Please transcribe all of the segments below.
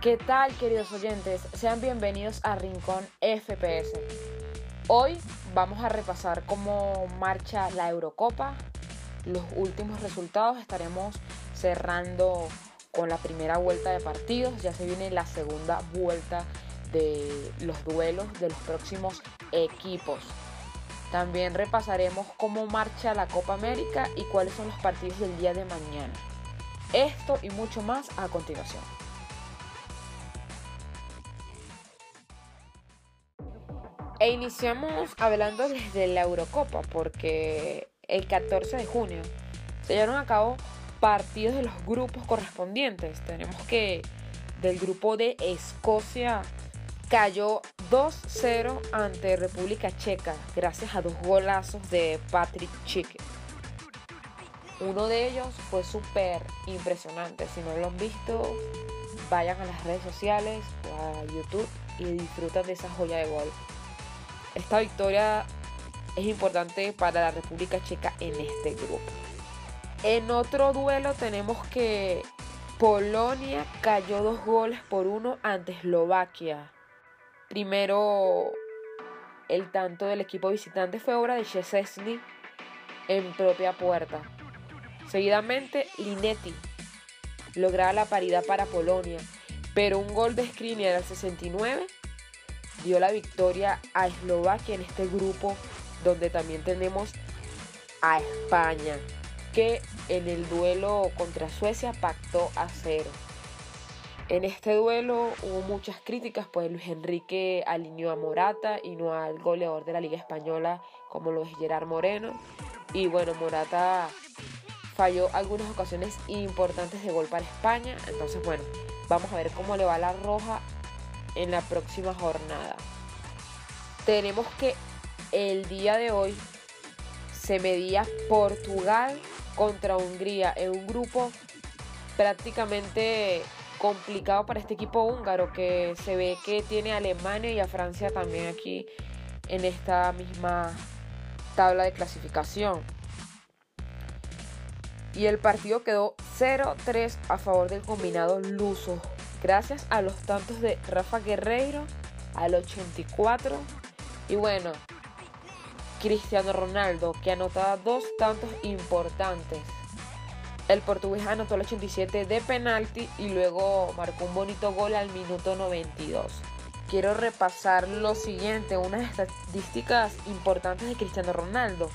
¿Qué tal queridos oyentes? Sean bienvenidos a Rincón FPS. Hoy vamos a repasar cómo marcha la Eurocopa, los últimos resultados, estaremos cerrando con la primera vuelta de partidos, ya se viene la segunda vuelta de los duelos de los próximos equipos. También repasaremos cómo marcha la Copa América y cuáles son los partidos del día de mañana. Esto y mucho más a continuación. E iniciamos hablando desde la Eurocopa porque el 14 de junio se llevaron a cabo partidos de los grupos correspondientes. Tenemos que del grupo de Escocia cayó 2-0 ante República Checa gracias a dos golazos de Patrick Chick. Uno de ellos fue súper impresionante. Si no lo han visto, vayan a las redes sociales o a YouTube y disfrutan de esa joya de gol. Esta victoria es importante para la República Checa en este grupo. En otro duelo tenemos que Polonia cayó dos goles por uno ante Eslovaquia. Primero, el tanto del equipo visitante fue obra de Szczesny en propia puerta. Seguidamente, Linetti lograba la paridad para Polonia, pero un gol de Skriniar al 69 dio la victoria a Eslovaquia en este grupo donde también tenemos a España que en el duelo contra Suecia pactó a cero. En este duelo hubo muchas críticas, pues Luis Enrique alineó a Morata y no al goleador de la Liga Española como lo es Gerard Moreno. Y bueno, Morata falló algunas ocasiones importantes de gol para España. Entonces bueno, vamos a ver cómo le va la roja en la próxima jornada. Tenemos que el día de hoy se medía Portugal contra Hungría en un grupo prácticamente complicado para este equipo húngaro que se ve que tiene a Alemania y a Francia también aquí en esta misma tabla de clasificación. Y el partido quedó 0-3 a favor del combinado luso gracias a los tantos de Rafa Guerreiro al 84 y bueno, Cristiano Ronaldo que anotaba dos tantos importantes. El portugués anotó el 87 de penalti y luego marcó un bonito gol al minuto 92. Quiero repasar lo siguiente, unas estadísticas importantes de Cristiano Ronaldo.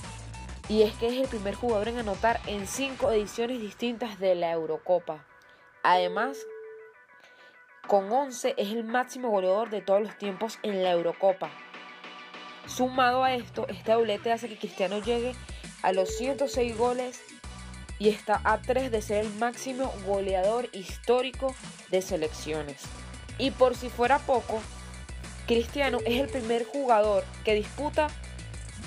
Y es que es el primer jugador en anotar en cinco ediciones distintas de la Eurocopa. Además, con 11 es el máximo goleador de todos los tiempos en la Eurocopa. Sumado a esto, este doblete hace que Cristiano llegue a los 106 goles y está a 3 de ser el máximo goleador histórico de selecciones. Y por si fuera poco, Cristiano es el primer jugador que disputa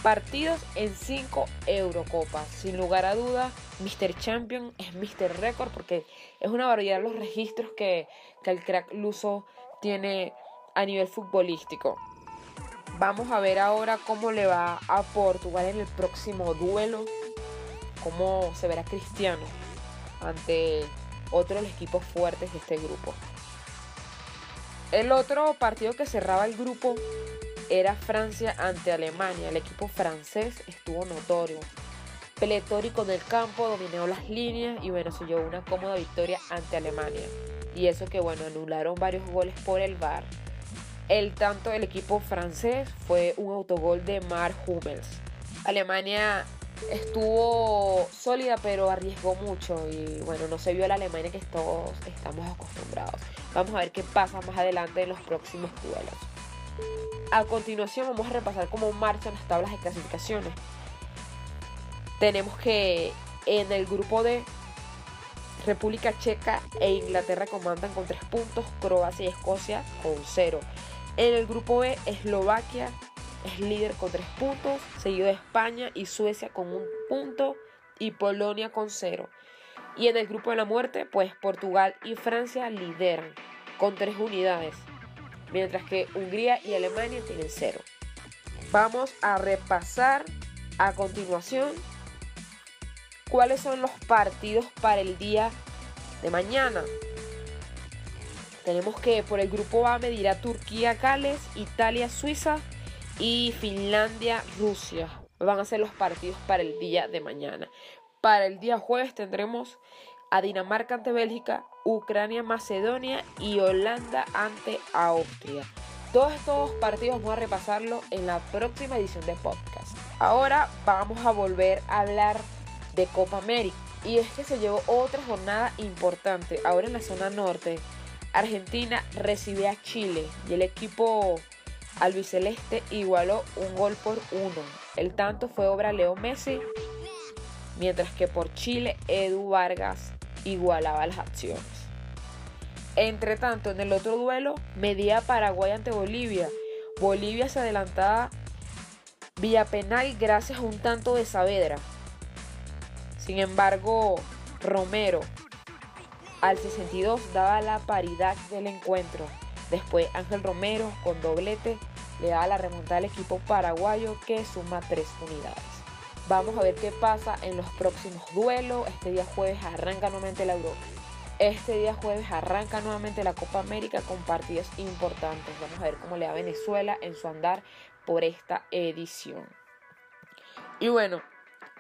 partidos en 5 Eurocopas. Sin lugar a dudas, Mr. Champion es Mr. Record porque es una variedad de los registros que, que el crack luso tiene a nivel futbolístico. Vamos a ver ahora cómo le va a Portugal en el próximo duelo. Cómo se verá Cristiano ante otro de los equipos fuertes de este grupo. El otro partido que cerraba el grupo era Francia ante Alemania. El equipo francés estuvo notorio. Pletórico del campo, dominó las líneas y bueno, se llevó una cómoda victoria ante Alemania. Y eso que bueno, anularon varios goles por el VAR. El tanto del equipo francés fue un autogol de Mark Hummels. Alemania estuvo sólida pero arriesgó mucho y bueno, no se vio la Alemania que todos estamos acostumbrados. Vamos a ver qué pasa más adelante en los próximos duelos. A continuación vamos a repasar cómo marchan las tablas de clasificaciones. Tenemos que en el grupo de República Checa e Inglaterra comandan con 3 puntos, Croacia y Escocia con 0. En el grupo B, Eslovaquia es líder con 3 puntos, seguido de España y Suecia con un punto y Polonia con 0. Y en el grupo de la muerte, pues Portugal y Francia lideran con 3 unidades, mientras que Hungría y Alemania tienen 0. Vamos a repasar a continuación cuáles son los partidos para el día de mañana. Tenemos que por el grupo A medirá Turquía, Gales, Italia, Suiza y Finlandia, Rusia. Van a ser los partidos para el día de mañana. Para el día jueves tendremos a Dinamarca ante Bélgica, Ucrania, Macedonia y Holanda ante Austria. Todos estos partidos vamos a repasarlo en la próxima edición de podcast. Ahora vamos a volver a hablar de Copa América. Y es que se llevó otra jornada importante. Ahora en la zona norte, Argentina recibe a Chile y el equipo albiceleste igualó un gol por uno. El tanto fue obra Leo Messi, mientras que por Chile Edu Vargas igualaba las acciones. Entre tanto, en el otro duelo, medía Paraguay ante Bolivia. Bolivia se adelantaba vía penal gracias a un tanto de Saavedra. Sin embargo, Romero al 62 daba la paridad del encuentro. Después Ángel Romero con doblete le daba la remontada al equipo paraguayo que suma tres unidades. Vamos a ver qué pasa en los próximos duelos. Este día jueves arranca nuevamente la Europa. Este día jueves arranca nuevamente la Copa América con partidos importantes. Vamos a ver cómo le da Venezuela en su andar por esta edición. Y bueno,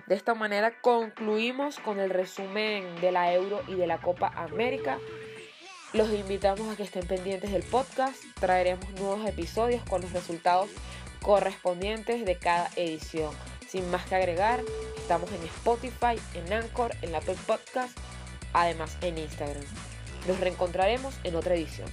de esta manera concluimos con el resumen de la Euro y de la Copa América. Los invitamos a que estén pendientes del podcast. Traeremos nuevos episodios con los resultados correspondientes de cada edición. Sin más que agregar, estamos en Spotify, en Anchor, en Apple Podcast además en Instagram. Nos reencontraremos en otra edición.